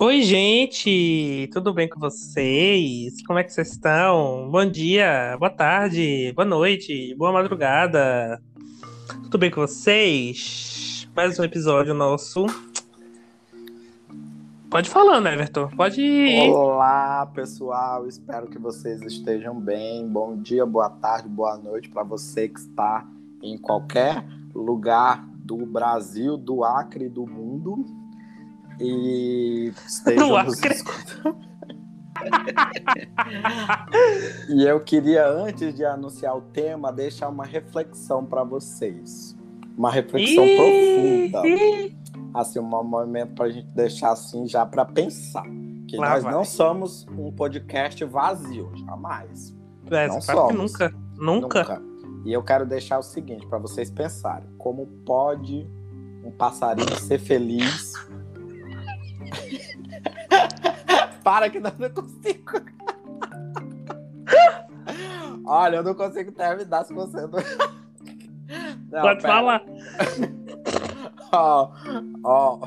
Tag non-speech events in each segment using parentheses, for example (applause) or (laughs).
Oi, gente! Tudo bem com vocês? Como é que vocês estão? Bom dia, boa tarde, boa noite, boa madrugada. Tudo bem com vocês? Mais um episódio nosso. Pode falar, né, Everton? Pode ir. Olá, pessoal. Espero que vocês estejam bem. Bom dia, boa tarde, boa noite para você que está em qualquer lugar do Brasil, do Acre, do mundo. E estejam nos escutando. e eu queria, antes de anunciar o tema, deixar uma reflexão para vocês. Uma reflexão Ih, profunda. assim, um momento para a gente deixar assim já para pensar. Que Lá nós vai. não somos um podcast vazio, jamais. É, Não somos. nunca. Nunca. E eu quero deixar o seguinte para vocês pensarem: como pode um passarinho ser feliz? (laughs) para que não, não consigo. (laughs) Olha, eu não consigo terminar se você não. (laughs) Não, Pode pera. falar. Ó, ó.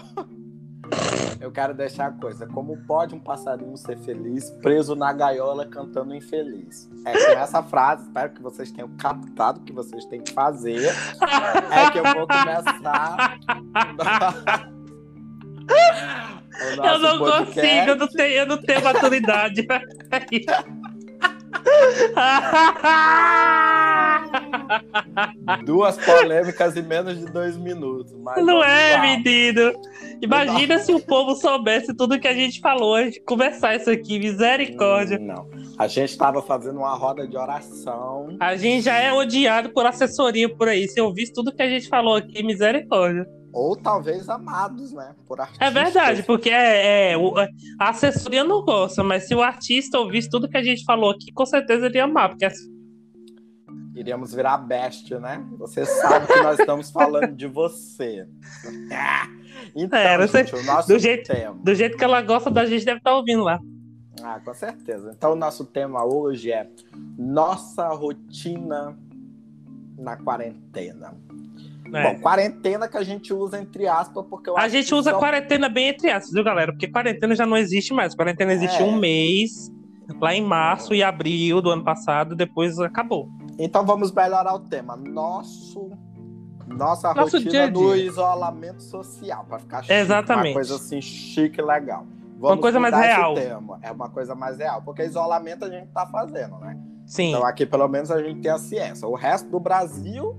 Eu quero deixar a coisa. Como pode um passarinho ser feliz preso na gaiola cantando infeliz? É com essa frase, espero que vocês tenham captado o que vocês têm que fazer. É que eu vou começar. Eu não podcast. consigo, eu não tenho, eu não tenho maturidade. Duas polêmicas em menos de dois minutos. Não é, lá. menino. Imagina se o povo soubesse tudo que a gente falou antes de conversar isso aqui. Misericórdia. Hum, Não. A gente estava fazendo uma roda de oração. A gente já é odiado por assessoria por aí. Se eu visse tudo que a gente falou aqui, misericórdia. Ou talvez amados, né? Por artistas. É verdade, porque é, é, o- a assessoria não gosta, mas se o artista ouvisse tudo que a gente falou aqui, com certeza ele ia amar. Porque Iríamos virar bestia, né? Você sabe que nós estamos falando de você. (laughs) Então, É, não sei- gente, o nosso do jeito- tema. do jeito que ela gosta da gente, deve estar ouvindo lá. Ah, com certeza. Então, o nosso tema hoje é nossa rotina na quarentena. É. Bom, quarentena que a gente usa entre aspas, porque eu A gente usa só- quarentena bem entre aspas, viu, galera? Porque quarentena já não existe mais. Quarentena existe É. um mês, lá em março e abril do ano passado, depois acabou. Então vamos melhorar o tema. Nosso nossa Nosso rotina dia dia. do isolamento social, para ficar chique, Exatamente. uma coisa assim chique e legal. Uma coisa mais real. tema. É uma coisa mais real, porque isolamento a gente tá fazendo, né? Sim. Então aqui pelo menos a gente tem a ciência. O resto do Brasil,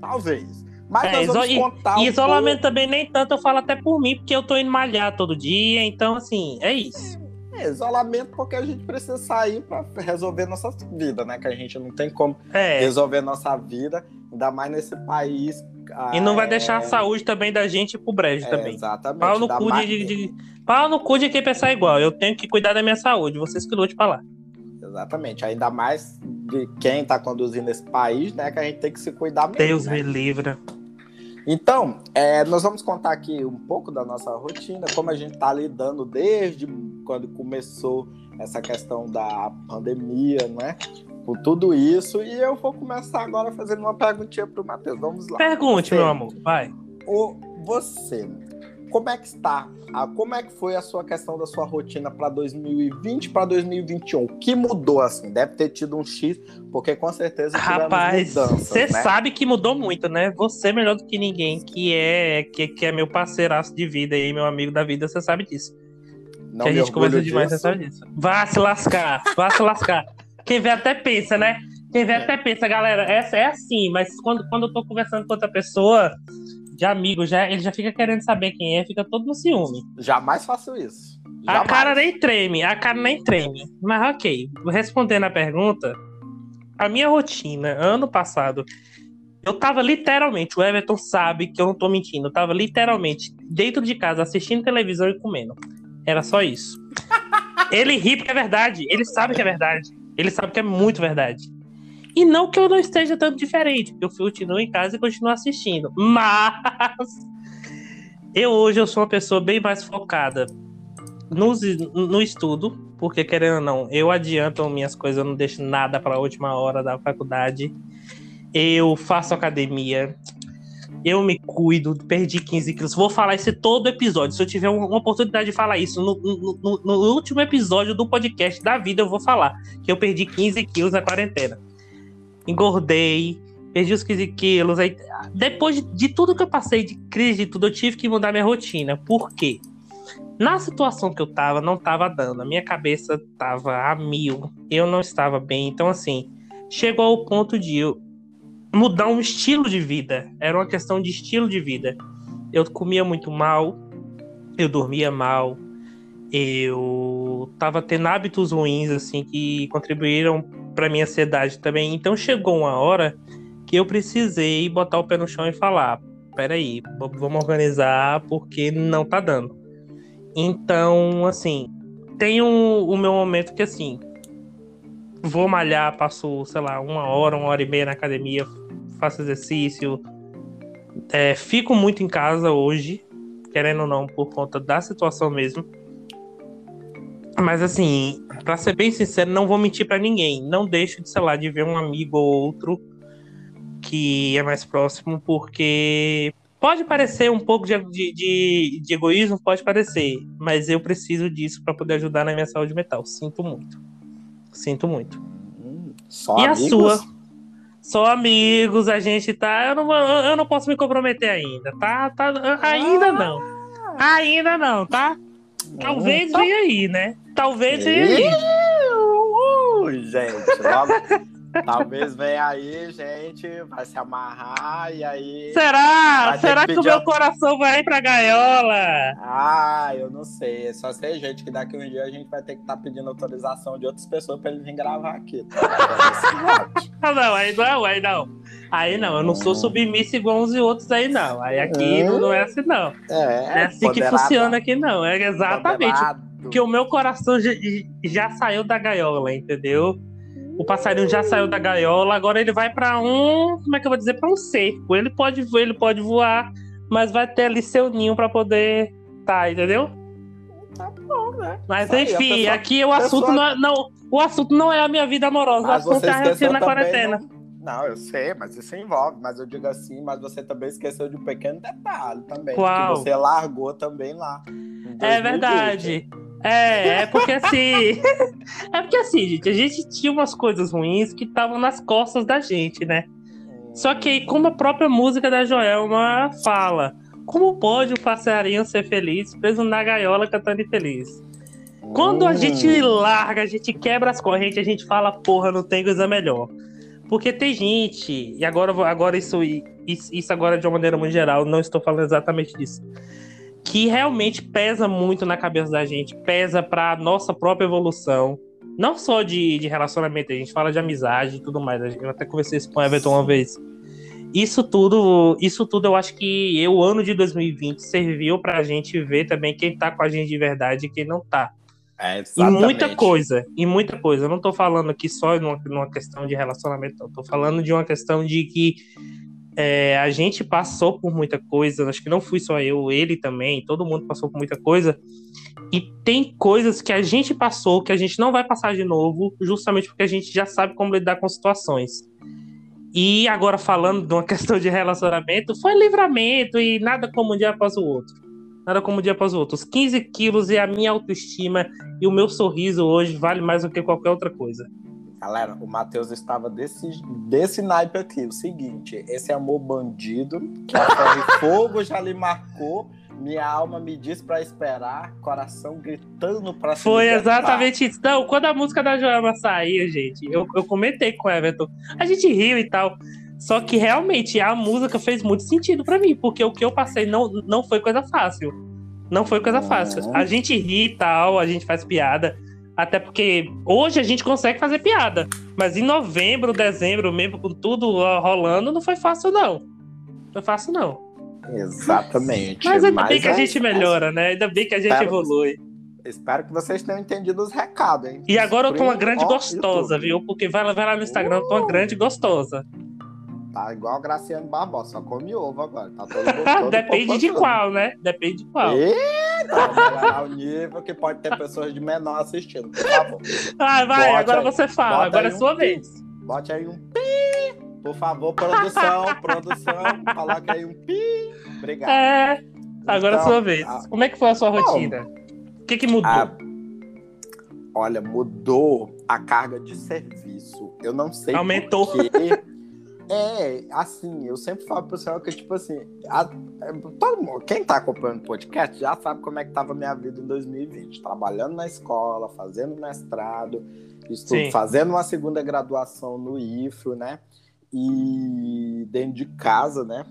talvez. Mas É, nós vamos contar isolamento também nem tanto, eu falo até por mim, porque eu tô indo malhar todo dia, então assim, é isso. pouco- é, isolamento porque a gente precisa sair para resolver nossa vida, né? Que a gente não tem como É. resolver nossa vida, ainda mais nesse país. E não vai é, deixar a saúde também da gente pro brejo É, também. Exatamente. Pau no cu mais- de, de, de- Pau no cu de quem pensar igual. Eu tenho que cuidar da minha saúde. Vocês que lute pra lá. Exatamente. Ainda mais de quem está conduzindo esse país, né? Que a gente tem que se cuidar mesmo. Deus né? me livre. Então, é, nós vamos contar aqui um pouco da nossa rotina, como a gente está lidando desde quando começou essa questão da pandemia, né? Com tudo isso. E eu vou começar agora fazendo uma perguntinha para o Matheus. Vamos lá. Pergunte, Você, meu amor. Vai. o- você, como é que está? Ah, como é que foi a sua questão da sua rotina para 2020 para 2021? O que mudou assim? Deve ter tido um X, porque com certeza Rapaz, você né? sabe que mudou muito, né? Você melhor do que ninguém, que é que, que é meu parceiraço de vida aí, meu amigo da vida, você sabe disso. Não que a gente conversa demais, você sabe disso. Vá se lascar, vá se lascar. Quem vê até pensa, né? Quem vê até pensa, galera, essa é assim, mas quando, quando eu tô conversando com outra pessoa, de amigo, já, ele já fica querendo saber quem é, fica todo no ciúme. Jamais faço isso. A Jamais. cara nem treme, a cara nem treme. Mas ok, respondendo a pergunta, a minha rotina, ano passado, eu tava literalmente, o Everton sabe que eu não tô mentindo, eu tava literalmente dentro de casa assistindo televisão e comendo. Era só isso. (laughs) Ele ri porque é verdade, ele sabe que é verdade, ele sabe que é muito verdade. E não que eu não esteja tanto diferente, porque eu continuo em casa e continuo assistindo. Mas eu hoje eu sou uma pessoa bem mais focada no, no estudo, porque querendo ou não, eu adianto minhas coisas, eu não deixo nada para a última hora da faculdade. Eu faço academia. Eu me cuido, perdi 15 quilos. Vou falar isso todo episódio. Se eu tiver uma oportunidade de falar isso no, no, no, no último episódio do podcast da vida, eu vou falar que eu perdi 15 quilos na quarentena. Engordei, perdi os 15 quilos. Aí, depois de, de tudo que eu passei, de crise, de tudo, eu tive que mudar minha rotina. Por quê? Na situação que eu tava, não tava dando. A minha cabeça tava a mil. Eu não estava bem. Então, assim, chegou ao ponto de eu mudar um estilo de vida. Era uma questão de estilo de vida. Eu comia muito mal, eu dormia mal, eu tava tendo hábitos ruins, assim, que contribuíram para minha ansiedade também. Então chegou uma hora que eu precisei botar o pé no chão e falar: peraí, vamos organizar porque não tá dando. Então, assim, tem um, o meu momento que, assim, vou malhar, passo, sei lá, uma hora, uma hora e meia na academia, faço exercício. É, fico muito em casa hoje, querendo ou não, por conta da situação mesmo. Mas assim, para ser bem sincero, não vou mentir para ninguém. Não deixo de, sei lá, de ver um amigo ou outro que é mais próximo, porque pode parecer um pouco de, de, de egoísmo, pode parecer, mas eu preciso disso para poder ajudar na minha saúde mental. Sinto muito. Sinto muito. Hum, só e amigos? a sua? Só amigos, a gente tá. Eu não, eu não posso me comprometer ainda, tá? tá ainda não. Ainda não, tá? Talvez venha aí, né? Talvez venha aí. Uh, gente, logo- talvez venha aí, gente, vai se amarrar e aí. Será? Será que que o meu a- coração vai pra gaiola? Ah, eu não sei. É só ser gente que daqui um dia a gente vai ter que estar pedindo autorização de outras pessoas pra ele vir gravar aqui. Tá? (laughs) Ah, não, aí não, aí não. Aí não, eu não sou submisso igual uns e outros aí, não. Aí aqui Hum. não é assim, não. é, Não é assim que funciona aqui, não. É exatamente. Moderado. Porque o meu coração já, já saiu da gaiola, entendeu? O passarinho já saiu da gaiola, agora ele vai pra um, como é que eu vou dizer, Pra um cerco. Ele pode, ele pode voar, mas vai ter ali seu ninho pra poder tá, entendeu? Tá bom, né? Mas aí, enfim, pessoa- aqui o pessoa- assunto não, é- não, o assunto não é a minha vida amorosa, Mas o assunto é a rotina na quarentena. Não... não, eu sei, mas isso envolve. Mas eu digo assim, mas você também esqueceu de um pequeno detalhe também. Qual? Que você largou também lá. É 2020. verdade. É, é porque assim. (laughs) é porque assim, gente, a gente tinha umas coisas ruins que estavam nas costas da gente, né? Só que aí, como a própria música da Joelma fala, como pode o passarinho ser feliz preso na gaiola cantando infeliz? Quando a Hum. gente larga, a gente quebra as correntes, a gente fala, porra, não tem coisa melhor. Porque tem gente, e agora, agora isso, isso, isso agora de uma maneira muito geral, não estou falando exatamente disso, que realmente pesa muito na cabeça da gente, pesa pra nossa própria evolução. Não só de, de relacionamento, a gente fala de amizade e tudo mais. Eu até conversei isso com o Everton uma vez. Isso tudo, isso tudo eu acho que o ano de 2020 serviu pra gente ver também quem tá com a gente de verdade e quem não tá. É, E exatamente. muita coisa, e muita coisa. Eu não tô falando aqui só numa, numa questão de relacionamento, não. Tô falando de uma questão de que é, a gente passou por muita coisa. Acho que não fui só eu, ele também. Todo mundo passou por muita coisa. E tem coisas que a gente passou que a gente não vai passar de novo, justamente porque a gente já sabe como lidar com situações. E agora falando de uma (laughs) questão de relacionamento, foi livramento e nada como um dia após o outro. Nada como um dia após o outro. Os 15 quilos e a minha autoestima e o meu sorriso hoje vale mais do que qualquer outra coisa. Galera, o Matheus estava desse, desse naipe aqui. O seguinte, esse amor bandido, que a ferro (laughs) fogo já lhe marcou, minha alma me diz pra esperar, coração gritando pra se Foi exatamente isso. Não, quando a música da Joelma saiu, gente, eu, eu comentei com o Everton. A gente riu e tal. Só que realmente a música fez muito sentido pra mim, porque o que eu passei não, não foi coisa fácil. Não foi coisa fácil. A gente ri e tal, a gente faz piada. Até porque hoje a gente consegue fazer piada. Mas em novembro, dezembro, mesmo com tudo rolando, não foi fácil, não. Não foi fácil, não. Exatamente. Mas ainda bem que a é- gente melhora, né? Ainda bem que a gente Espero- evolui. Espero que vocês tenham entendido os recados, hein? E agora eu tô uma grande gostosa, YouTube. viu? Porque vai lá, vai lá no Instagram, eu tô uma grande gostosa. Tá igual a Graciane Barbosa, só come ovo agora. Tá todo, (laughs) todo Depende de qual, né? Depende de qual. Eita, o nível que pode ter pessoas de menor assistindo, por favor. Ah, vai, Bote agora aí. você fala, agora é um sua pi. vez. Bote aí um pi Por favor, produção, (laughs) produção, coloca aí um pi. Obrigado. É, agora então, é a sua vez. A... Como é que foi a sua rotina? O que, que mudou? A... Olha, mudou a carga de serviço. Eu não sei Aumentou. Porque... É, assim, eu sempre falo pro senhor que, tipo assim, a, todo mundo, quem tá acompanhando o podcast já sabe como é que tava a minha vida em 2020. Trabalhando na escola, fazendo mestrado, estudo, fazendo uma segunda graduação no IFRO, né? E dentro de casa, né?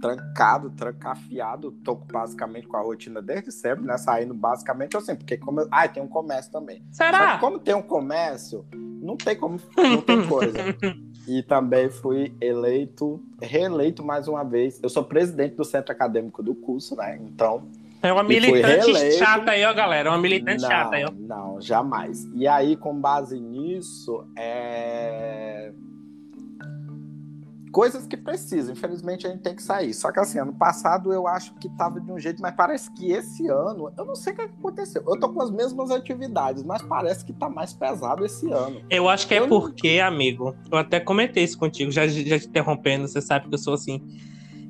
Trancado, trancafiado, tô basicamente com a rotina desde sempre, né? Saindo basicamente assim, porque como eu... Ah, tem um comércio também. Será? como tem um comércio, não tem como, não tem coisa. (laughs) e também fui eleito, reeleito mais uma vez. Eu sou presidente do centro acadêmico do curso, né? Então. É uma militante chata aí, ó, galera. Uma militante não, chata aí, ó. Não, jamais. E aí, com base nisso, é coisas que precisam. Infelizmente a gente tem que sair. Só que assim, ano passado eu acho que tava de um jeito, mas parece que esse ano, eu não sei o que aconteceu. Eu tô com as mesmas atividades, mas parece que tá mais pesado esse ano. Eu acho que é eu é porque, não... amigo, eu até comentei isso contigo, já, já te interrompendo, você sabe que eu sou assim.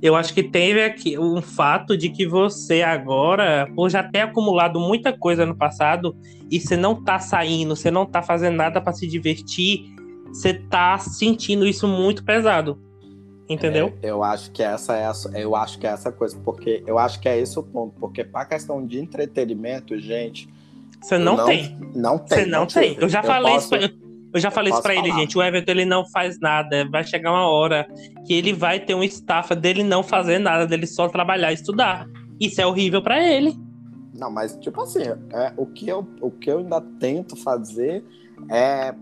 Eu acho que teve aqui um fato de que você agora, por já ter acumulado muita coisa no passado, e você não tá saindo, você não tá fazendo nada para se divertir, você tá sentindo isso muito pesado. Entendeu? É, eu acho que essa é a, eu acho que é essa coisa, porque eu acho que é esse o ponto, porque para questão de entretenimento, gente, você não, não, tem. Não tem. Você não, não tem. Eu já eu falei posso, isso. Pra, eu já falei isso pra falar. ele, gente. O Everton ele não faz nada. Vai chegar uma hora que ele vai ter um staff dele não fazer nada, dele só trabalhar e estudar. Isso é horrível para ele. Não, mas tipo assim, é, o, que eu, o que eu ainda tento fazer é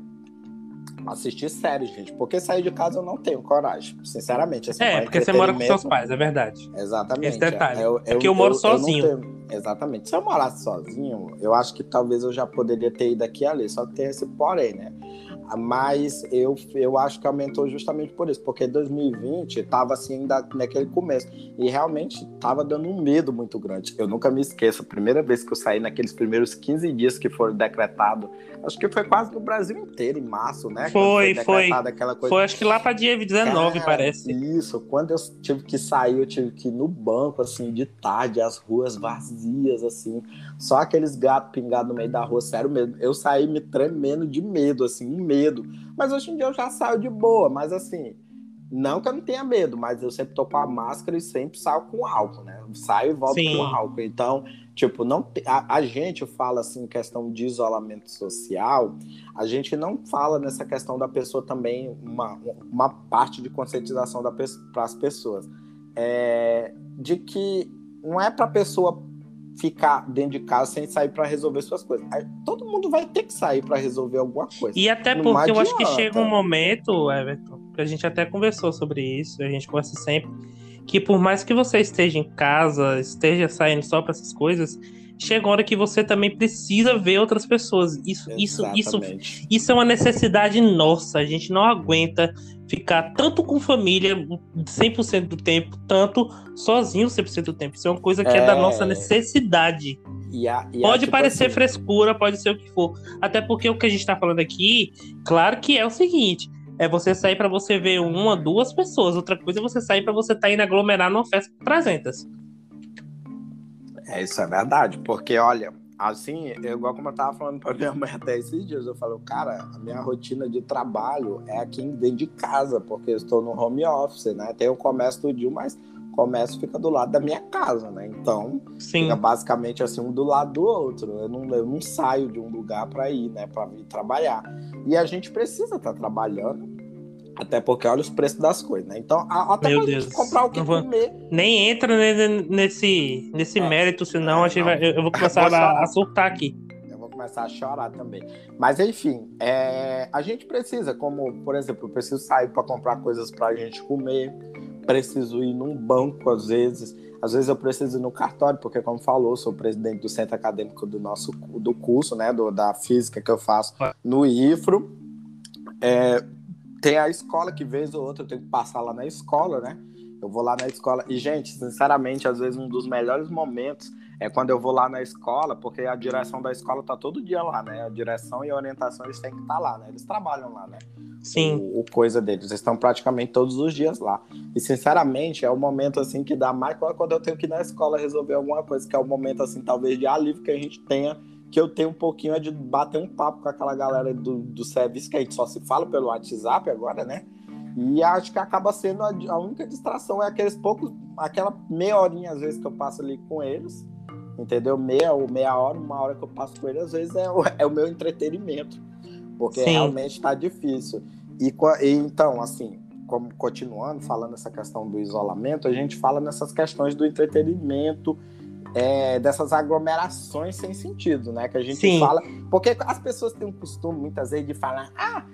assistir séries, gente. Porque sair de casa eu não tenho coragem, sinceramente. Assim, é, porque você mora com seus pais, é verdade. Exatamente. Esse detalhe. Eu, eu, é que eu moro eu, sozinho. Eu tenho... Exatamente. Se eu morasse sozinho, eu acho que talvez eu já poderia ter ido aqui e ali. Só que tem esse porém, né? Mas eu, eu acho que aumentou justamente por isso, porque 2020 estava assim ainda naquele começo e realmente estava dando um medo muito grande. Eu nunca me esqueço, a primeira vez que eu saí naqueles primeiros 15 dias que foram decretados, acho que foi quase no Brasil inteiro, em março, né? Foi, foi. Coisa... Foi, acho que lá para dia 19, Cara, parece. Isso, quando eu tive que sair, eu tive que ir no banco, assim, de tarde, as ruas vazias, assim, só aqueles gatos pingados no meio da rua, sério mesmo. Eu saí me tremendo de medo, assim, medo medo. Mas hoje em dia eu já saio de boa, mas assim, não que eu não tenha medo, mas eu sempre tô com a máscara e sempre saio com álcool, né? Saio e volto Sim. com álcool. Então, tipo, não a, a, gente fala assim questão de isolamento social, a gente não fala nessa questão da pessoa também uma, uma parte de conscientização para as pessoas. É, de que não é para a pessoa ficar dentro de casa sem sair para resolver suas coisas. Todo mundo vai ter que sair para resolver alguma coisa. E até porque eu acho que chega um momento, Everton, que a gente até conversou sobre isso, a gente conversa sempre, que por mais que você esteja em casa, esteja saindo só para essas coisas, chega uma hora que você também precisa ver outras pessoas. Isso, isso, isso, isso é uma necessidade nossa. A gente não aguenta ficar tanto com família 100% do tempo, tanto sozinho 100% do tempo. Isso é uma coisa que é, é da nossa necessidade. E a, e pode a, tipo parecer assim... frescura, pode ser o que for. Até porque o que a gente tá falando aqui, claro que é o seguinte: é você sair para você ver uma, duas pessoas. Outra coisa é você sair para você estar tá indo aglomerar numa festa com 300. É, isso é verdade, porque olha, assim, eu, igual como eu tava falando pra minha mãe até esses dias, eu falo, cara, a minha rotina de trabalho é aqui dentro de casa, porque eu estou no home office, né? Tem o comércio do dia, mas o comércio fica do lado da minha casa, né? Então, Sim. fica basicamente assim, um do lado do outro. Eu não, eu não saio de um lugar para ir, né? Para vir trabalhar. E a gente precisa estar tá trabalhando até porque olha os preços das coisas, né? Então, até Meu Deus. comprar o que vou... comer. Nem entra nesse, nesse é, mérito, senão é, vai, eu vou começar eu vou a, a surtar aqui. Eu vou começar a chorar também. Mas, enfim, é, a gente precisa, como, por exemplo, eu preciso sair para comprar coisas para a gente comer, preciso ir num banco, às vezes. Às vezes eu preciso ir no cartório, porque, como falou, sou presidente do centro acadêmico do nosso do curso, né? Do, da física que eu faço no IFRO. É, tem a escola que vez ou outra eu tenho que passar lá na escola, né? Eu vou lá na escola e gente, sinceramente, às vezes um dos melhores momentos é quando eu vou lá na escola, porque a direção da escola tá todo dia lá, né? A direção e a orientação eles têm que estar tá lá, né? Eles trabalham lá, né? Sim. O, o, coisa deles. Eles estão praticamente todos os dias lá. E, sinceramente, é o momento, assim, que dá mais quando eu tenho que ir na escola resolver alguma coisa, que é o momento, assim, talvez de alívio que a gente tenha, que eu tenho um pouquinho é de bater um papo com aquela galera do, do serviço, que a gente só se fala pelo WhatsApp agora, né? E acho que acaba sendo a, a única distração, é aqueles poucos, aquela meia horinha, às vezes, que eu passo ali com eles, entendeu? Meia ou meia hora, uma hora que eu passo com eles, às vezes é o, (laughs) é o meu entretenimento, porque Sim. realmente está difícil. E, e, então, assim, como continuando falando essa questão do isolamento, a gente fala nessas questões do entretenimento, é, dessas aglomerações sem sentido, né? Que a gente Sim. fala, porque as pessoas têm um costume muitas vezes de falar, ah,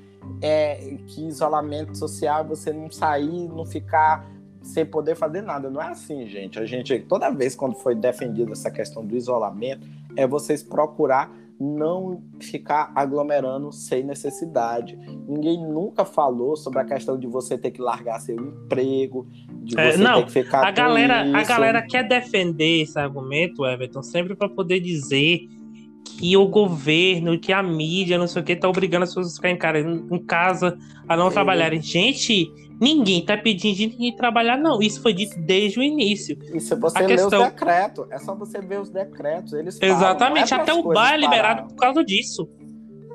é, que isolamento social é você não sair, não ficar sem poder fazer nada. Não é assim, gente. A gente, toda vez quando foi defendida essa questão do isolamento, é vocês procurar não ficar aglomerando sem necessidade. Ninguém nunca falou sobre a questão de você ter que largar seu emprego, é, não, a galera, isso. a galera quer defender esse argumento, Everton, sempre para poder dizer que o governo, que a mídia, não sei o que, tá obrigando as pessoas a ficarem em casa, a não é. trabalharem. Gente, Ninguém tá pedindo de ninguém trabalhar, não. Isso foi dito desde o início. E se você a questão... os decretos, é só você ver os decretos. Eles falam, Exatamente, é até o bar é liberado por causa disso.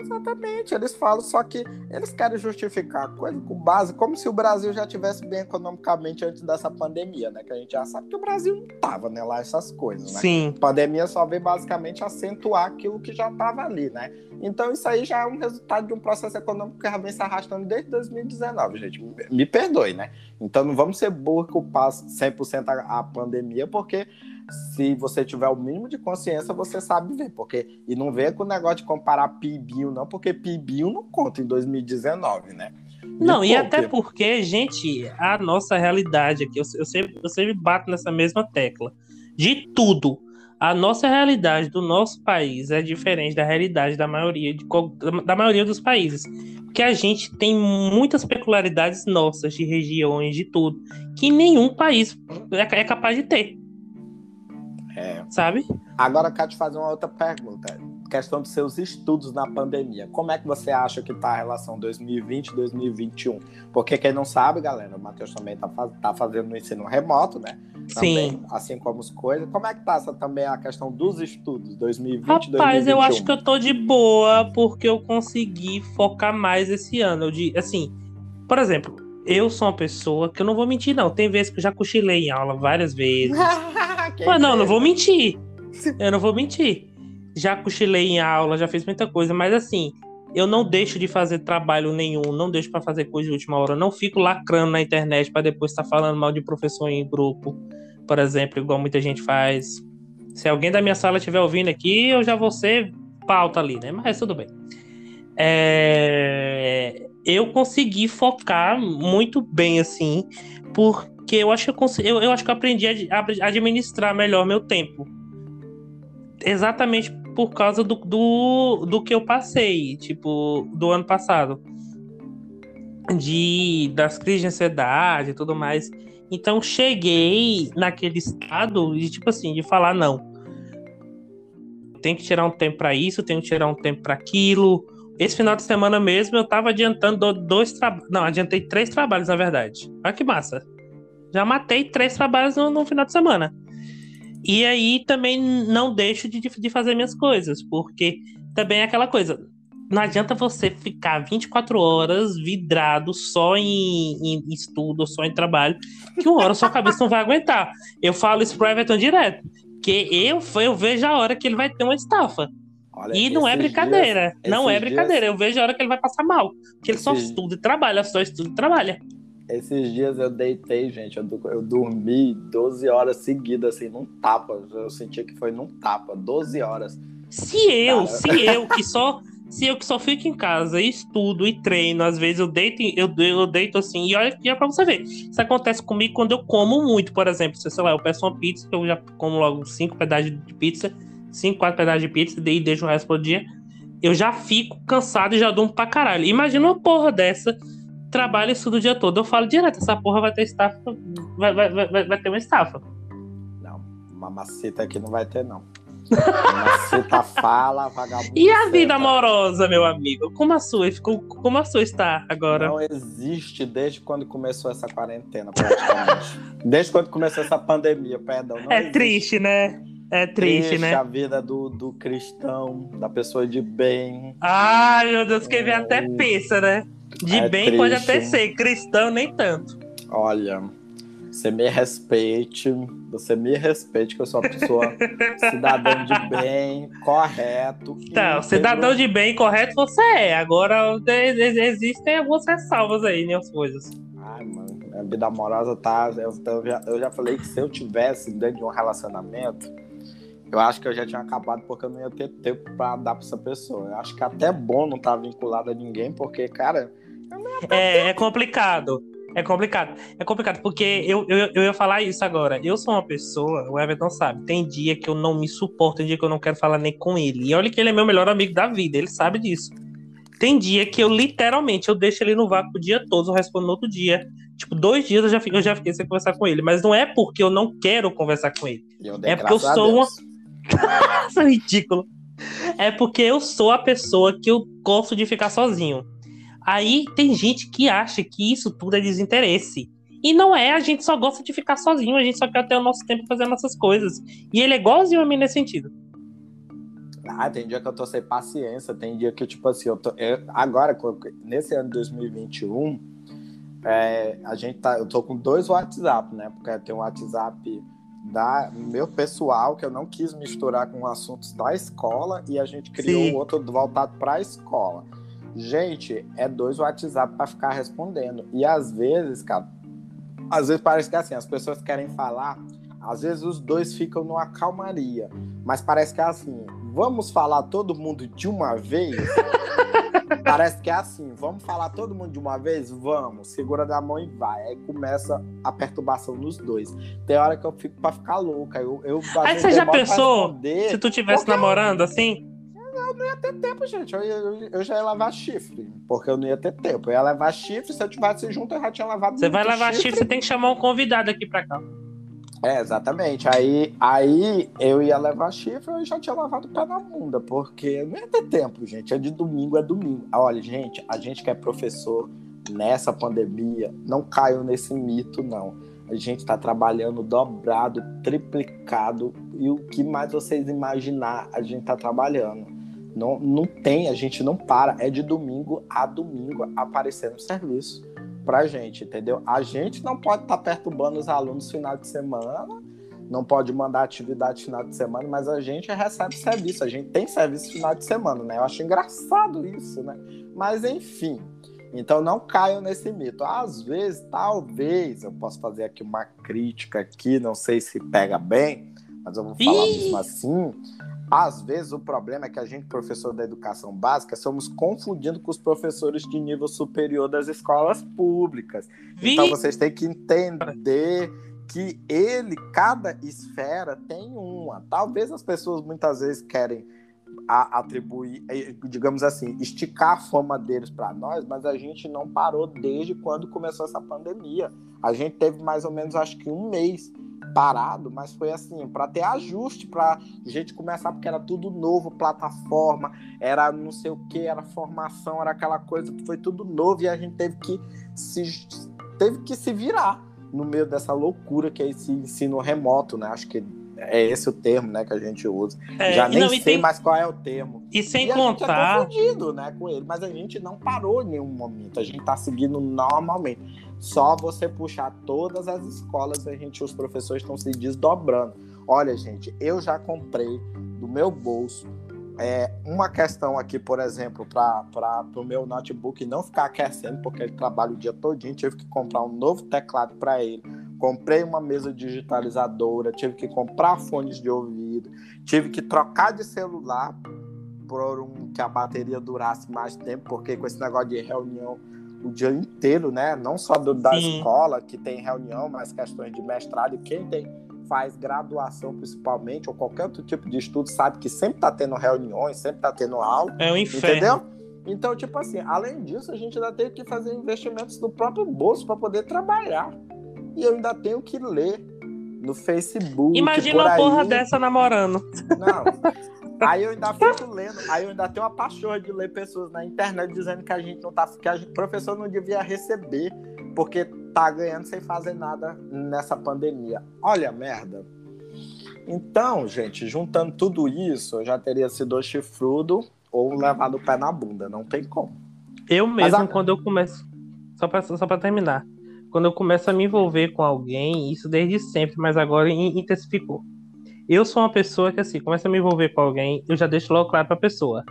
Exatamente, eles falam, só que eles querem justificar a coisa com base, como se o Brasil já tivesse bem economicamente antes dessa pandemia, né? Que a gente já sabe que o Brasil não tava, né, lá essas coisas, né? Sim. A pandemia só veio basicamente acentuar aquilo que já estava ali, né? Então isso aí já é um resultado de um processo econômico que já vem se arrastando desde 2019, gente. Me perdoe, né? Então não vamos ser burros culpar 100% a, a pandemia, porque se você tiver o mínimo de consciência, você sabe ver. Porque, e não venha com o negócio de comparar PIBinho, não, porque PIBinho não conta em 2019, né? E não, e até porque, gente, a nossa realidade aqui, eu, eu, sempre, eu sempre bato nessa mesma tecla. De tudo, a nossa realidade do nosso país é diferente da realidade da maioria, de, da maioria dos países. Porque a gente tem muitas peculiaridades nossas, de regiões, de tudo, que nenhum país é, é capaz de ter. É. Sabe? Agora eu quero te fazer uma outra pergunta. Questão dos seus estudos na pandemia. Como é que você acha que está a relação 2020 2021? Porque quem não sabe, galera, o Matheus também está tá fazendo o ensino remoto, né? Também, Sim. Assim como as coisas. Como é que tá essa, também a questão dos estudos 2020 Rapaz, 2021? eu acho que eu tô de boa porque eu consegui focar mais esse ano. Eu, assim, por exemplo, eu sou uma pessoa que eu não vou mentir, não. Tem vezes que eu já cochilei em aula várias (laughs) vezes. Mas não, não vou mentir. Eu não vou mentir. Já cochilei em aula, já fiz muita coisa, mas assim, eu não deixo de fazer trabalho nenhum, não deixo para fazer coisa de última hora, não fico lacrando na internet para depois estar tá falando mal de professor em grupo, por exemplo, igual muita gente faz. Se alguém da minha sala estiver ouvindo aqui, eu já vou ser pauta ali, né? Mas tudo bem. É... Eu consegui focar muito bem, assim, por porque eu acho que eu, consegui, eu, eu, acho que eu aprendi a, a, administrar melhor meu tempo. Exatamente por causa do, do, do que eu passei, tipo, do ano passado. De, das crises de ansiedade e tudo mais. Então cheguei naquele estado de tipo assim, de falar não. Tem que tirar um tempo para isso, tem que tirar um tempo para aquilo. Esse final de semana mesmo eu tava adiantando dois trabalhos. Não, adiantei três trabalhos, na verdade. Olha que massa. Já matei três trabalhos no, no final de semana. E aí também não deixo de, de fazer minhas coisas, porque também é aquela coisa. Não adianta você ficar 24 horas vidrado só em, em estudo, só em trabalho, que uma hora sua cabeça não vai aguentar. Eu falo isso pro Everton direto, que eu, eu vejo a hora que ele vai ter uma estafa. Olha, e não é brincadeira. Dias, não é brincadeira. Dias... Eu vejo a hora que ele vai passar mal. Porque ele só estuda e trabalha, só estuda e trabalha. Esses dias eu deitei, gente. Eu, eu dormi 12 horas seguidas, assim, num tapa. Eu senti que foi num tapa, 12 horas. Se eu, Cara. se eu que só. Se eu que só fico em casa e estudo e treino, às vezes eu deito, eu, eu deito assim, e olha, e é pra você ver. Isso acontece comigo quando eu como muito, por exemplo. Se, sei lá, eu peço uma pizza, eu já como logo cinco pedaços de pizza, cinco, quatro pedaços de pizza, e deixo o resto pro dia. Eu já fico cansado e já durmo pra caralho. Imagina uma porra dessa trabalha isso o dia todo. Eu falo direto, essa porra vai ter estafa. Vai, vai, vai, vai ter uma estafa. Não, uma maceta aqui não vai ter, não. Tá (laughs) fala, vagabundo. E a vida amorosa, meu amigo? Como a sua ficou? Como a sua está agora? Não existe desde quando começou essa quarentena, praticamente. (laughs) desde quando começou essa pandemia, perdão. é existe. triste, né? É triste, triste, né? a vida do, do cristão, da pessoa de bem. Ai, meu Deus, quem vê até pensa, né? De é bem triste. pode até ser, cristão nem tanto. Olha, você me respeite, você me respeite, que eu sou uma pessoa (laughs) cidadão de bem, correto. Tá, cidadão de bem, correto você é. Agora existem algumas ressalvas aí, né, as coisas. Ai, mano, a vida amorosa tá. Eu, eu, já, eu já falei que se eu tivesse dentro de um relacionamento, eu acho que eu já tinha acabado porque eu não ia ter tempo pra dar pra essa pessoa. Eu acho que até bom não estar tá vinculado a ninguém, porque, cara. É, é complicado. É complicado. É complicado, porque eu, eu, eu ia falar isso agora. Eu sou uma pessoa, o Everton sabe, tem dia que eu não me suporto, tem dia que eu não quero falar nem com ele. E olha que ele é meu melhor amigo da vida, ele sabe disso. Tem dia que eu literalmente eu deixo ele no vácuo o dia todo, eu respondo no outro dia. Tipo, dois dias eu já, fico, eu já fiquei sem conversar com ele. Mas não é porque eu não quero conversar com ele. É porque eu sou uma. (laughs) Isso é ridículo. É porque eu sou a pessoa que eu gosto de ficar sozinho. Aí tem gente que acha que isso tudo é desinteresse. E não é, a gente só gosta de ficar sozinho, a gente só quer ter o nosso tempo fazendo nossas coisas. E ele é igualzinho a mim nesse sentido. Ah, tem dia que eu tô sem paciência, tem dia que, tipo assim, eu tô. Eu, agora, nesse ano de 2021, é, a gente tá. Eu tô com dois WhatsApp, né? Porque tem um WhatsApp da meu pessoal que eu não quis misturar com assuntos da escola e a gente criou Sim. outro voltado para a escola. Gente, é dois WhatsApp para ficar respondendo. E às vezes, cara, às vezes parece que é assim, as pessoas querem falar, às vezes os dois ficam numa calmaria, mas parece que é assim, vamos falar todo mundo de uma vez? (laughs) parece que é assim, vamos falar todo mundo de uma vez? Vamos, segura da mão e vai. Aí começa a perturbação nos dois. Tem hora que eu fico para ficar louca. Eu, eu Aí você já pensou se tu tivesse namorando assim? eu não ia ter tempo, gente. Eu, eu, eu, já ia lavar chifre, porque eu não ia ter tempo. Eu ia levar chifre, se eu tivesse junto, eu já tinha lavado Você vai lavar chifre. chifre, você tem que chamar um convidado aqui pra cá. É, exatamente. Aí, aí eu ia levar chifre, eu já tinha lavado o pé na bunda, porque não ia ter tempo, gente. É de domingo, é domingo. Olha, gente, a gente que é professor nessa pandemia, não caiu nesse mito, não a gente está trabalhando dobrado, triplicado e o que mais vocês imaginar a gente está trabalhando. Não, não tem, a gente não para. É de domingo a domingo aparecendo serviço pra gente, entendeu? A gente não pode estar tá perturbando os alunos no final de semana, não pode mandar atividade final de semana, mas a gente recebe serviço, a gente tem serviço final de semana, né? Eu acho engraçado isso, né? Mas enfim. Então não caiam nesse mito. Às vezes, talvez, eu posso fazer aqui uma crítica aqui, não sei se pega bem, mas eu vou falar Ih! mesmo assim. Às vezes o problema é que a gente, professor da educação básica, somos confundindo com os professores de nível superior das escolas públicas. Vi... Então vocês têm que entender que ele, cada esfera tem uma. Talvez as pessoas muitas vezes querem a, atribuir, eh, digamos assim, esticar a fama deles para nós, mas a gente não parou desde quando começou essa pandemia. A gente teve mais ou menos, acho que um mês parado, mas foi assim, para ter ajuste, para gente começar, porque era tudo novo, plataforma, era não sei o que, era formação, era aquela coisa, foi tudo novo e a gente teve que se, teve que se virar no meio dessa loucura que é esse ensino remoto, né? Acho que é esse o termo, né, que a gente usa. É, Já nem não, sei tem... mais qual é o termo. E sem e contar. A gente é confundido, né, com ele, mas a gente não parou em nenhum momento. A gente tá seguindo normalmente. Só você puxar todas as escolas, a gente, os professores estão se desdobrando. Olha, gente, eu já comprei do meu bolso é, uma questão aqui, por exemplo, para o meu notebook não ficar aquecendo, porque ele trabalha o dia todinho, tive que comprar um novo teclado para ele. Comprei uma mesa digitalizadora, tive que comprar fones de ouvido, tive que trocar de celular por um que a bateria durasse mais tempo, porque com esse negócio de reunião o dia inteiro, né? Não só do, da Sim. escola, que tem reunião, mas questões de mestrado. E quem tem, faz graduação, principalmente, ou qualquer outro tipo de estudo, sabe que sempre tá tendo reuniões, sempre tá tendo aula. É um inferno. Entendeu? Então, tipo assim, além disso, a gente ainda tem que fazer investimentos no próprio bolso para poder trabalhar. E eu ainda tenho que ler no Facebook. Imagina uma porra dessa namorando. Não. Aí eu ainda fico lendo, aí eu ainda tenho uma pachorra de ler pessoas na internet dizendo que a gente não tá. que o professor não devia receber, porque tá ganhando sem fazer nada nessa pandemia. Olha, merda. Então, gente, juntando tudo isso, eu já teria sido chifrudo ou levado o pé na bunda, não tem como. Eu mesmo, a... quando eu começo. Só pra, só pra terminar. Quando eu começo a me envolver com alguém, isso desde sempre, mas agora intensificou. Eu sou uma pessoa que, assim, começa a me envolver com alguém, eu já deixo logo claro pra pessoa.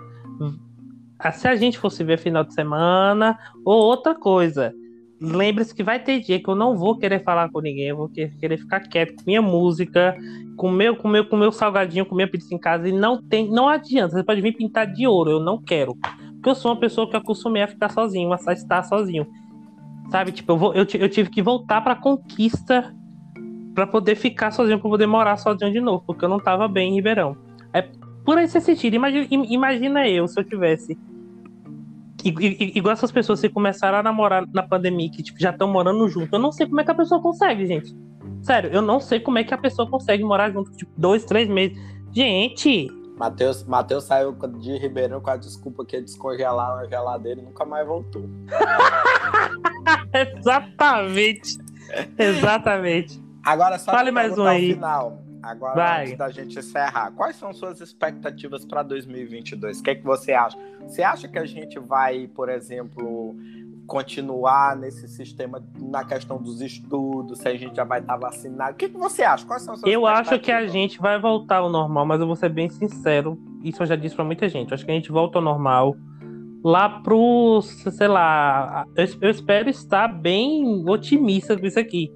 Ah, se a gente fosse ver final de semana, ou outra coisa, lembre-se que vai ter dia que eu não vou querer falar com ninguém, eu vou querer ficar quieto com minha música, com meu, com meu, com meu salgadinho, com minha pizza em casa, e não tem, não adianta, você pode vir pintar de ouro, eu não quero. Porque eu sou uma pessoa que acostumei a ficar sozinho, a estar sozinho. Sabe, tipo, eu, vou, eu, eu tive que voltar pra conquista para poder ficar sozinho, para poder morar sozinho de novo, porque eu não tava bem em Ribeirão. É por esse sentido, imagina, imagina eu se eu tivesse igual essas pessoas que começaram a namorar na pandemia, que tipo, já estão morando junto. Eu não sei como é que a pessoa consegue, gente. Sério, eu não sei como é que a pessoa consegue morar junto, tipo, dois, três meses. Gente! Matheus, Matheus saiu de Ribeirão com a desculpa que ia descongelar geladeira e nunca mais voltou. (laughs) Exatamente. Exatamente. Agora só Fale mais um aí. Final. Agora, Vai. antes da gente encerrar, quais são suas expectativas para 2022? O que é que você acha? Você acha que a gente vai, por exemplo, continuar nesse sistema na questão dos estudos, se a gente já vai estar vacinado? O que, que você acha? Quais são suas Eu acho que a gente vai voltar ao normal, mas eu vou ser bem sincero, isso eu já disse para muita gente. Eu acho que a gente volta ao normal lá pro, sei lá, eu, eu espero estar bem otimista com isso aqui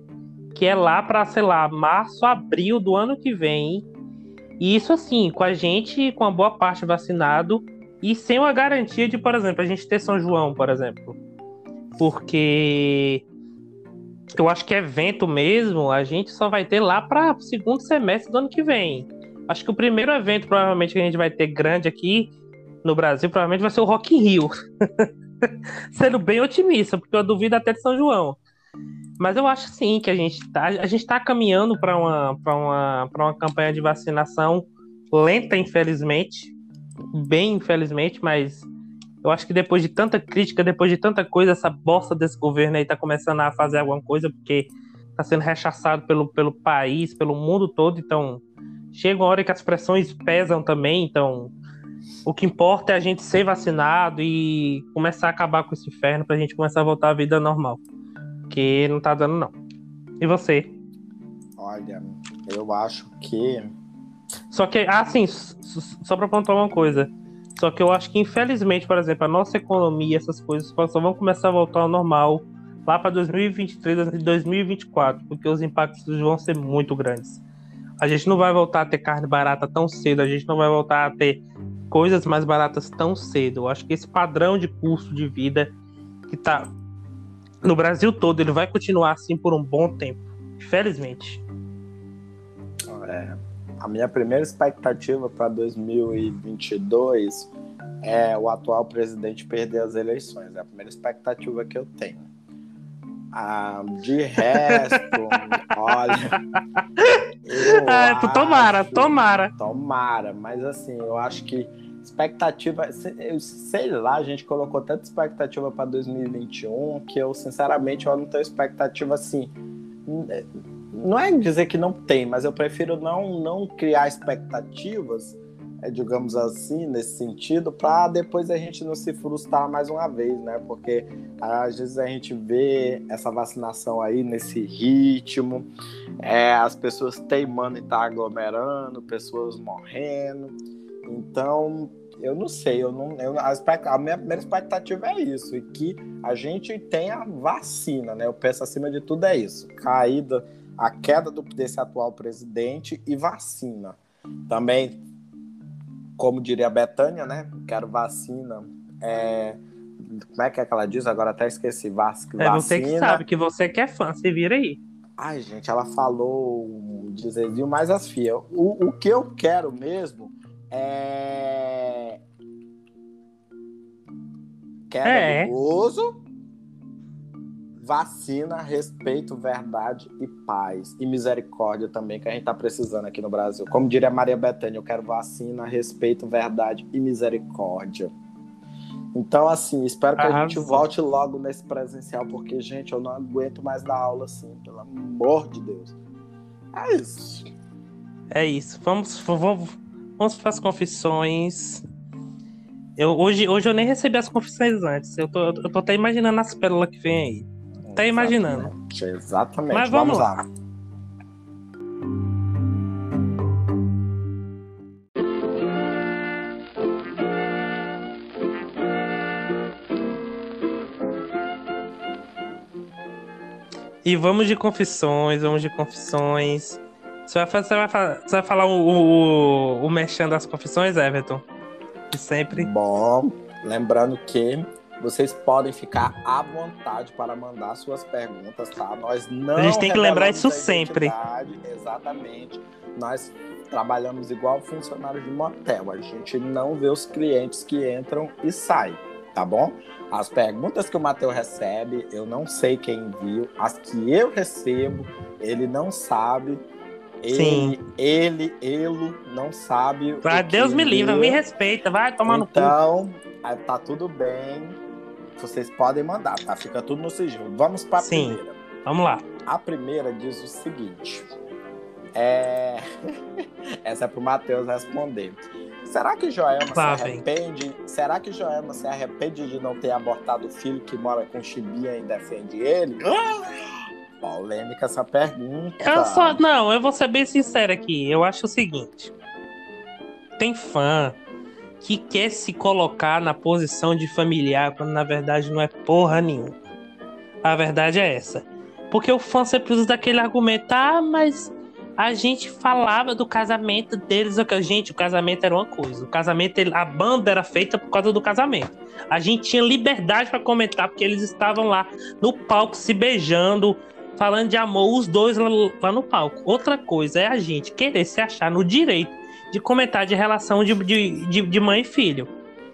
que é lá para, sei lá, março, abril do ano que vem. E isso assim, com a gente, com a boa parte vacinado e sem uma garantia de, por exemplo, a gente ter São João, por exemplo. Porque eu acho que evento mesmo, a gente só vai ter lá para o segundo semestre do ano que vem. Acho que o primeiro evento, provavelmente, que a gente vai ter grande aqui no Brasil, provavelmente vai ser o Rock in Rio. (laughs) Sendo bem otimista, porque eu duvido até de São João. Mas eu acho sim que a gente está a gente tá caminhando para uma, uma, uma campanha de vacinação lenta, infelizmente, bem infelizmente, mas eu acho que depois de tanta crítica, depois de tanta coisa, essa bosta desse governo aí tá começando a fazer alguma coisa, porque tá sendo rechaçado pelo, pelo país, pelo mundo todo, então chega uma hora que as pressões pesam também, então o que importa é a gente ser vacinado e começar a acabar com esse inferno pra gente começar a voltar à vida normal porque não tá dando, não. E você? Olha, eu acho que. Só que, ah, sim, só pra pontuar uma coisa. Só que eu acho que, infelizmente, por exemplo, a nossa economia, essas coisas só vão começar a voltar ao normal lá para 2023, 2024, porque os impactos vão ser muito grandes. A gente não vai voltar a ter carne barata tão cedo, a gente não vai voltar a ter coisas mais baratas tão cedo. Eu acho que esse padrão de custo de vida que tá no Brasil todo, ele vai continuar assim por um bom tempo, infelizmente. É, a minha primeira expectativa para 2022 é o atual presidente perder as eleições. É a primeira expectativa que eu tenho. Ah, de resto, (laughs) olha. Ah, tomara, tomara. Tomara, mas assim, eu acho que expectativa, eu sei lá, a gente colocou tanta expectativa para 2021 que eu, sinceramente, eu não tenho expectativa assim. Não é dizer que não tem, mas eu prefiro não, não criar expectativas, é, digamos assim, nesse sentido, para depois a gente não se frustrar mais uma vez, né? Porque às vezes a gente vê essa vacinação aí nesse ritmo, é, as pessoas teimando e tá aglomerando, pessoas morrendo. Então, eu não sei, eu não, eu, a, a, minha primeira expectativa é isso, e que a gente tenha vacina, né? Eu penso acima de tudo é isso, caída, a queda do, desse atual presidente e vacina. Também, como diria a Betânia, né? Quero vacina. É, como é que é que ela diz? Agora até esqueci. Vac, vacina. É você que sabe, que você que é fã, se vira aí. Ai, gente, ela falou dizezinho mais as fias. O, o que eu quero mesmo é... Queda é. do gozo, vacina, respeito, verdade e paz. E misericórdia também, que a gente tá precisando aqui no Brasil. Como diria Maria Bethânia, eu quero vacina, respeito, verdade e misericórdia. Então, assim, espero que a gente volte logo nesse presencial, porque, gente, eu não aguento mais dar aula assim, pelo amor de Deus. É isso. É isso. Vamos, vamos, vamos para as confissões. Eu, hoje, hoje eu nem recebi as confissões antes. Eu tô, eu tô até imaginando as pérolas que vem aí. Até imaginando. Exatamente. Exatamente. Mas vamos, vamos lá. lá. E vamos de confissões, vamos de confissões. Você vai, você vai, você vai falar o, o, o mexendo das confissões, Everton? de sempre. Bom, lembrando que vocês podem ficar à vontade para mandar suas perguntas, tá? Nós não. A gente tem que lembrar isso sempre. Exatamente. Nós trabalhamos igual funcionários de motel. A gente não vê os clientes que entram e saem, tá bom? As perguntas que o Matheus recebe, eu não sei quem viu. As que eu recebo, ele não sabe. Ele, Sim. ele, ele não sabe. Ah, Deus me livre, me respeita, vai tomar então, no cu. Então, tá tudo bem. Vocês podem mandar, tá? Fica tudo no sigilo. Vamos para a primeira. Vamos lá. A primeira diz o seguinte. É... (laughs) Essa é pro Matheus responder. Será que Joelma se arrepende? Será que Joelma se arrepende de não ter abortado o filho que mora com Chibinha e defende ele? Ah! Polêmica essa pergunta. Eu só, não, eu vou ser bem sincero aqui. Eu acho o seguinte: tem fã que quer se colocar na posição de familiar quando na verdade não é porra nenhuma. A verdade é essa. Porque o fã sempre usa daquele argumento, ah, mas a gente falava do casamento deles. Gente, o casamento era uma coisa. O casamento, a banda era feita por causa do casamento. A gente tinha liberdade para comentar, porque eles estavam lá no palco se beijando, falando de amor, os dois lá, lá, no palco. Outra coisa é a gente querer se achar no direito de comentar de relação de, de, de, de mãe e filho.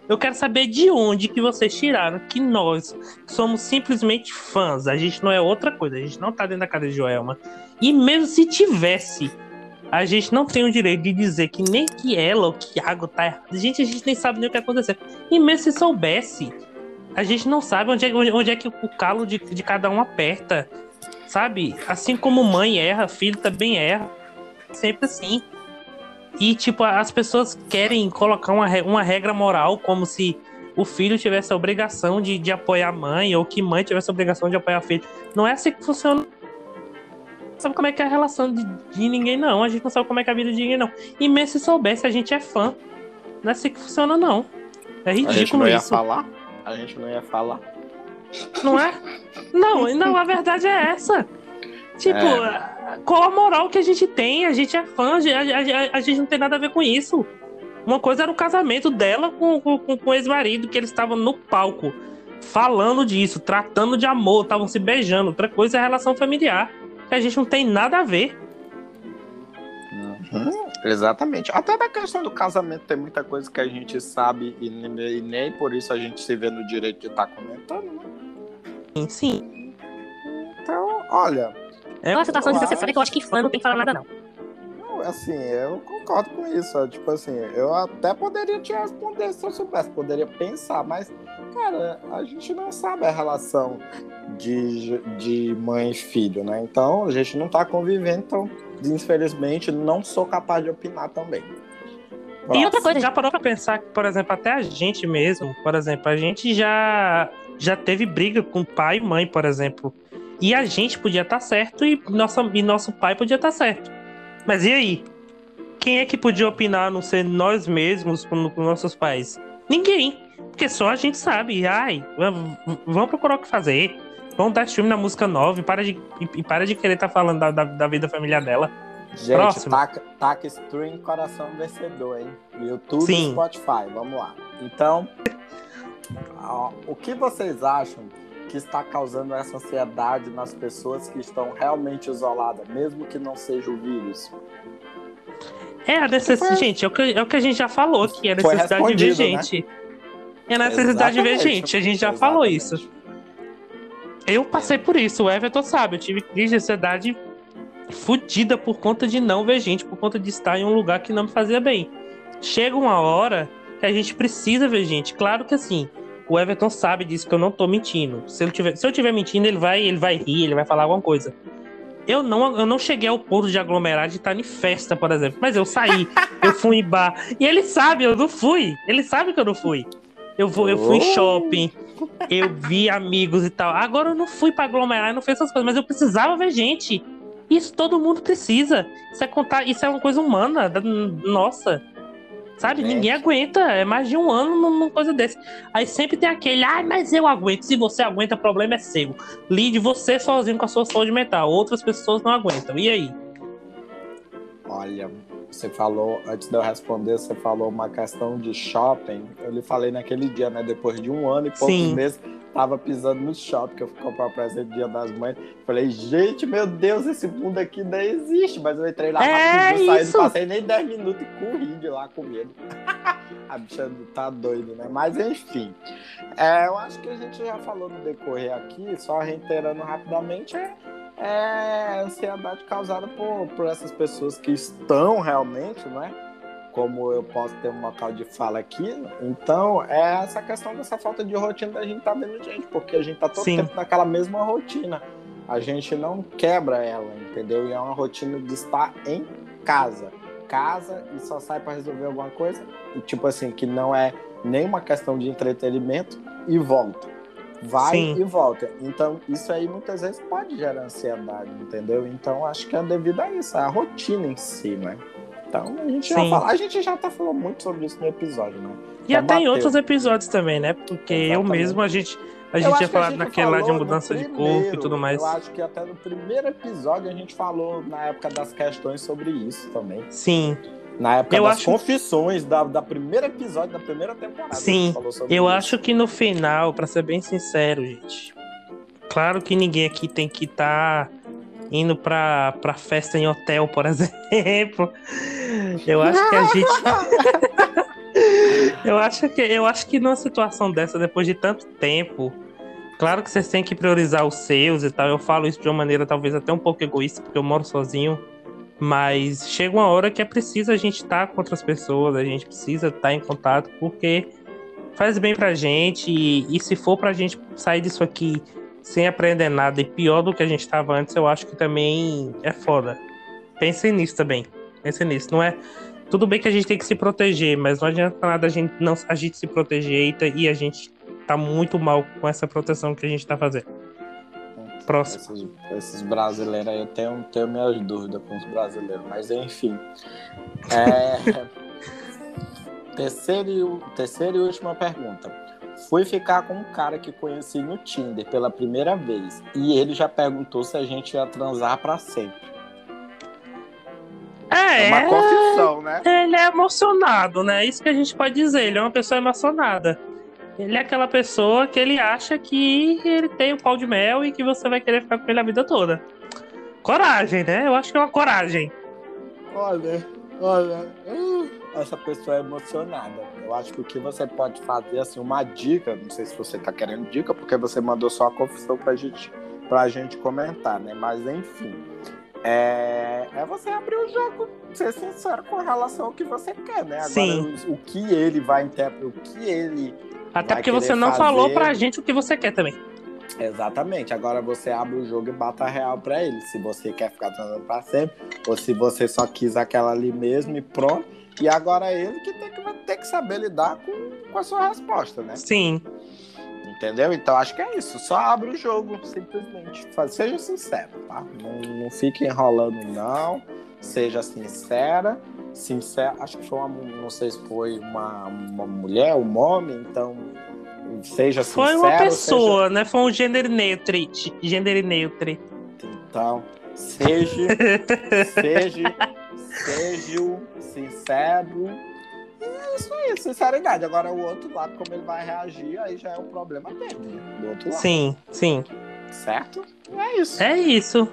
Eu quero saber de onde que vocês tiraram que nós somos simplesmente fãs. A gente não é outra coisa. A gente não tá dentro da casa de Joelma. E mesmo se tivesse, a gente não tem o direito de dizer que nem que ela ou que Iago tá errado. Gente, a gente nem sabe nem o que aconteceu. E mesmo se soubesse, a gente não sabe onde é, onde é que o calo de, de cada um aperta. Sabe? Assim como mãe erra, filho também erra. Sempre assim. E, tipo, as pessoas querem colocar uma, uma regra moral como se o filho tivesse a obrigação de, de apoiar a mãe ou que mãe tivesse a obrigação de apoiar o filho. Não é assim que funciona. Sabe como é que é a relação de, de, ninguém, não. A gente não sabe como é que é a vida de ninguém, não. E mesmo se soubesse, a gente é fã. Não é assim que funciona, não. É ridículo isso. A gente não ia isso. falar? A gente não ia falar. Não é? Não, não, a verdade é essa. Tipo, é. Qual a moral que a gente tem? A gente é fã, a, a, a, gente não tem nada a ver com isso. Uma coisa era o casamento dela com, com, com o ex-marido, que eles estavam no palco falando disso, tratando de amor, estavam se beijando. Outra coisa é a relação familiar, que a gente não tem nada a ver. Uhum, exatamente. Até da questão do casamento tem muita coisa que a gente sabe e, e nem por isso a gente se vê no direito de estar tá comentando, né? Sim. Então, olha. É uma situação desnecessária que eu acho que fã não tem que falar nada, não. Não, assim, eu concordo com isso. Tipo assim, eu até poderia te responder se eu soubesse, poderia pensar, mas, cara, a gente não sabe a relação de, de mãe e filho, né? Então, a gente não tá convivendo, então, infelizmente, não sou capaz de opinar também. E outra coisa, já parou pra pensar que, por exemplo, até a gente mesmo, por exemplo, a gente já já teve briga com pai e mãe, por exemplo. E a gente podia estar tá certo e, nossa, e nosso pai podia estar tá certo. Mas e aí? Quem é que podia opinar a não ser nós mesmos com, com nossos pais? Ninguém. Porque só a gente sabe. Ai, vamos procurar o que fazer. Vamos dar stream na música nova e para de, e, para de querer estar tá falando da, da, da, vida familiar dela. Gente, Próximo. taca, taca stream coração vencedor, hein? YouTube Sim. e Spotify, vamos lá. Então, o que vocês acham que está causando essa ansiedade nas pessoas que estão realmente isoladas, mesmo que não seja o vírus? É a necessidade, gente, é o, que, é o que a gente já falou, que é a necessidade de ver né? gente. Né? É a necessidade Exatamente. de ver gente, a gente já falou isso. Eu passei por isso, o Everton sabe, eu tive crise de ansiedade fodida por conta de não ver gente, por conta de estar em um lugar que não me fazia bem. Chega uma hora que a gente precisa ver gente. Claro que assim, o Everton sabe disso que eu não tô mentindo. Se, ele tiver, se eu tiver mentindo, ele vai, ele vai rir, ele vai falar alguma coisa. Eu não, eu não cheguei ao ponto de aglomerar de estar em festa, por exemplo. Mas eu saí, eu fui em bar. E ele sabe, eu não fui. Ele sabe que eu não fui. Eu, vou, eu fui em shopping, eu vi amigos e tal. Agora eu não fui para aglomerar, eu não fiz essas coisas, mas eu precisava ver gente. Isso todo mundo precisa. Isso é contar, isso é uma coisa humana. Nossa. Sabe? É. Ninguém aguenta. É mais de um ano numa coisa desse. Aí sempre tem aquele, ah, mas eu aguento. Se você aguenta, o problema é seu. Lide você sozinho com a sua saúde mental. Outras pessoas não aguentam. E aí? Olha, você falou, antes de eu responder, você falou uma questão de shopping. Eu lhe falei naquele dia, né? Depois de um ano e poucos Sim. meses, tava pisando no shopping, que eu fui comprar o presente Dia das Mães. Falei, gente, meu Deus, esse mundo aqui não existe. Mas eu entrei lá é rápido, saí, não passei nem 10 minutos e corri de lá com medo. (laughs) a bicha tá doida, né? Mas enfim. É, eu acho que a gente já falou no decorrer aqui, só reiterando rapidamente, é, é ansiedade causada por, por essas pessoas que estão realmente, né? como eu posso ter um local de fala aqui. Então, é essa questão dessa falta de rotina da gente estar tá vendo gente, porque a gente está todo Sim. tempo naquela mesma rotina. A gente não quebra ela, entendeu? E é uma rotina de estar em casa. Casa e só sai para resolver alguma coisa. E, tipo assim, que não é nenhuma questão de entretenimento e volta. Vai Sim. e volta. Então, isso aí muitas vezes pode gerar ansiedade, entendeu? Então, acho que é devido a isso, a rotina em si, né? Então a gente, já fala, a gente já tá falando muito sobre isso no episódio, né? E já até bateu. em outros episódios também, né? Porque Exatamente. eu mesmo, a gente, a gente tinha falado naquele lá de mudança primeiro, de corpo e tudo mais. Eu acho que até no primeiro episódio a gente falou na época das questões sobre isso também. Sim. Na época eu das acho... confissões da, da primeira episódio da primeira temporada. Sim, eu isso. acho que no final, para ser bem sincero, gente, claro que ninguém aqui tem que estar tá indo pra, pra festa em hotel, por (laughs) exemplo. Eu acho que a gente. (laughs) eu acho que eu acho que numa situação dessa, depois de tanto tempo, claro que vocês têm que priorizar os seus e tal. Eu falo isso de uma maneira talvez até um pouco egoísta, porque eu moro sozinho. Mas chega uma hora que é preciso a gente estar tá com outras pessoas, a gente precisa estar tá em contato, porque faz bem pra gente. E, e se for pra gente sair disso aqui sem aprender nada e pior do que a gente estava antes, eu acho que também é foda. Pensem nisso também. Pensem nisso. Não é. Tudo bem que a gente tem que se proteger, mas não adianta nada a gente, não, a gente se proteger e a gente tá muito mal com essa proteção que a gente tá fazendo. Próximo. Esses, esses brasileiros aí, eu tenho, tenho minhas dúvidas com os brasileiros, mas enfim. É, (laughs) terceira, e, terceira e última pergunta. Fui ficar com um cara que conheci no Tinder pela primeira vez. E ele já perguntou se a gente ia transar para sempre. É, é uma confissão, né? Ele é emocionado, né? Isso que a gente pode dizer. Ele é uma pessoa emocionada. Ele é aquela pessoa que ele acha que ele tem o pau de mel e que você vai querer ficar com ele a vida toda. Coragem, né? Eu acho que é uma coragem. Olha, olha. Uh essa pessoa é emocionada. Eu acho que o que você pode fazer, assim, uma dica, não sei se você tá querendo dica, porque você mandou só a confissão pra gente, pra gente comentar, né? Mas enfim. É, é você abrir o jogo, ser sincero com relação ao que você quer, né? Agora, Sim. O, o que ele vai interpretar, o que ele. Até porque você não fazer... falou pra gente o que você quer também. Exatamente. Agora você abre o jogo e bata a real pra ele. Se você quer ficar transando pra sempre, ou se você só quis aquela ali mesmo e pronto. E agora é ele que tem que, ter que saber lidar com, com a sua resposta, né? Sim. Entendeu? Então acho que é isso. Só abre o jogo, simplesmente. Seja sincero, tá? Não, não fique enrolando, não. Seja sincera. Sincera. Acho que foi uma. Não sei se foi uma, uma mulher, um homem, então. Seja sincero. Foi uma pessoa, seja... né? Foi um gênero neutro. Gênero neutro. Então, seja. (laughs) seja. Seja sincero. É isso aí, sinceridade. Agora o outro lado, como ele vai reagir, aí já é o problema dele, né? Do outro lado. Sim, sim. Certo? É isso. É isso.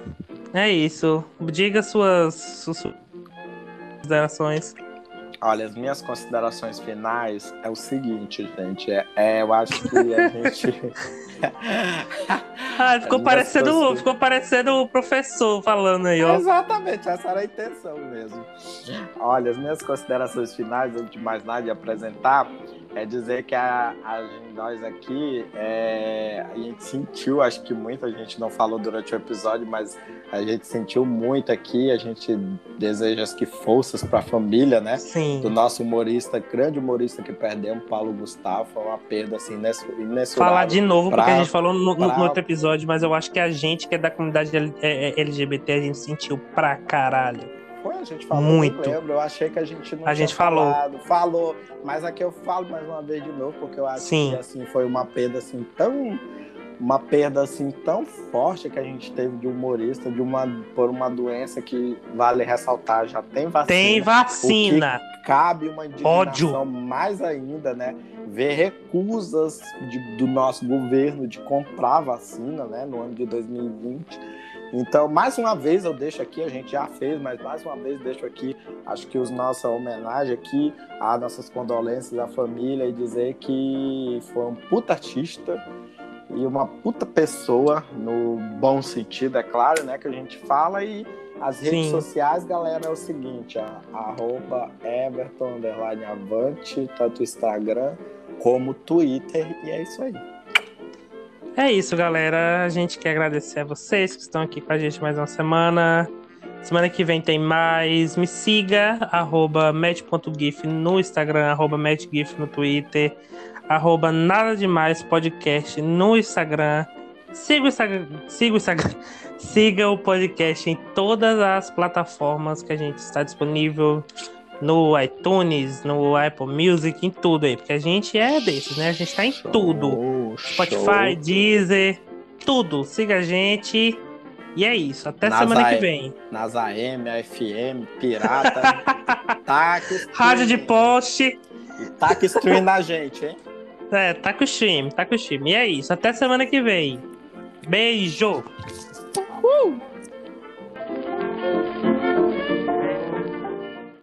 É isso. Diga suas, suas considerações. Olha, as minhas considerações finais é o seguinte, gente. É, é eu acho que a gente. (laughs) Ah, ficou parecendo, ficou parecendo o professor falando aí, ó. Exatamente, essa era a intenção mesmo. Olha, as minhas considerações finais, antes de mais nada, de apresentar, é dizer que a, a nós aqui, é, a gente sentiu, acho que muita gente não falou durante o episódio, mas a gente sentiu muito aqui, a gente deseja que forças para a família, né? Sim. Do nosso humorista, grande humorista que perdemos, Paulo Gustavo, foi uma perda assim imensurável. Falar de novo, pra, porque a gente falou no, pra... no, outro episódio, mas eu acho que a gente que é da comunidade LGBT, a gente sentiu pra caralho foi? A gente falou, Muito. eu lembro. Eu achei que a gente não A gente falou. Falado. Falou, mas aqui eu falo mais uma vez de novo, porque eu acho Sim. que assim, foi uma perda assim tão uma perda assim tão forte que a gente teve de humorista de uma por uma doença que vale ressaltar já tem vacina tem vacina cabe uma indignação Ódio. mais ainda né ver recusas de, do nosso governo de comprar vacina né no ano de 2020 então, mais uma vez eu deixo aqui, a gente já fez, mas mais uma vez deixo aqui, acho que os nossa homenagem aqui, a nossas condolências à família e dizer que foi um puta artista e uma puta pessoa, no bom sentido, é claro, né, que a gente fala e as redes Sim. sociais, galera, é o seguinte, a, arroba Everton, Avante, tanto Instagram como Twitter, e é isso aí. É isso, galera. A gente quer agradecer a vocês que estão aqui com a gente mais uma semana. Semana que vem tem mais. Me siga, arroba match.gif no Instagram, arroba matchgif no Twitter, arroba nada demais podcast no Instagram. Siga o Instagram, siga o Instagram, (laughs) siga o podcast em todas as plataformas que a gente está disponível no iTunes, no Apple Music, em tudo aí, porque a gente é desses, né? A gente tá em show. Spotify, show. Deezer, tudo. Siga a gente. E é isso. Até nas semana a... que vem. Nas AM, FM, Pirata, (laughs) Tac, Rádio de Poste. E tac stream na gente, hein? É, tá com o stream, tá com o stream. E é isso. Até semana que vem. Beijo! Uhul.